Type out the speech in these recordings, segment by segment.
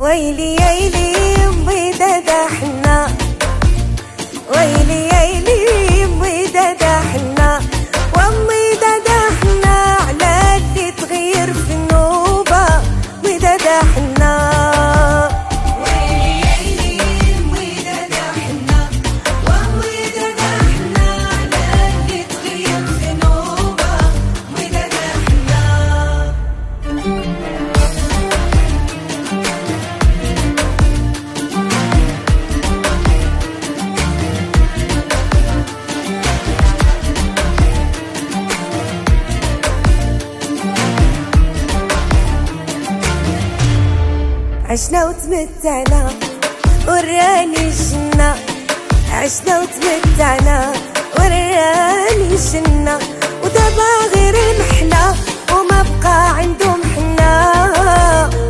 ويلي يلي أمي ددحنا ويلي يلي عشنا وتمتعنا وراني الجنة عشنا وتمتعنا وراني الجنة ودابا غير محنا وما بقى عندهم حنا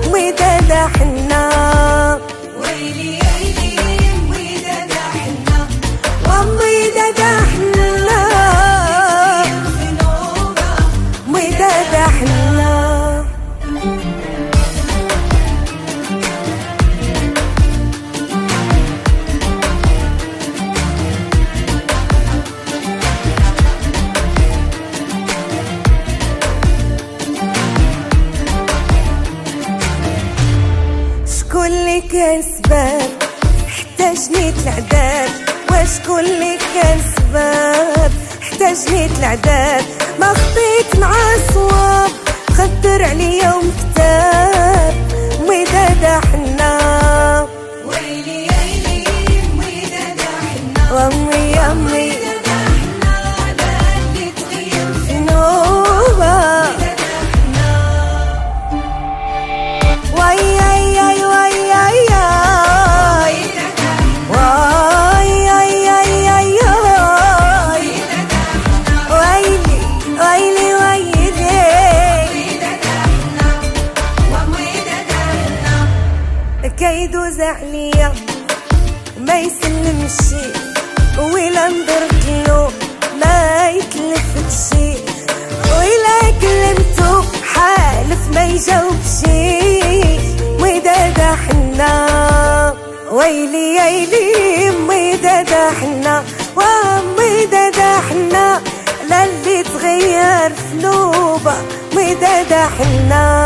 ومدادا حنا ويلي ويلي حنا حنا اللي كان سباب حتى جنيت العداد وشكون كان سباب حتى جنيت العداد ما خطيت مع صواب خدر عليا ومكتاب كيدو زعلية. ما يسلم شي ولا نضرب له ما يتلفت شي ولا كلمته حالف ما يجاوب شي ودادا حنا ويلي يلي امي دادا حنا وامي دادا حنا للي تغير في نوبة مي دادا حنا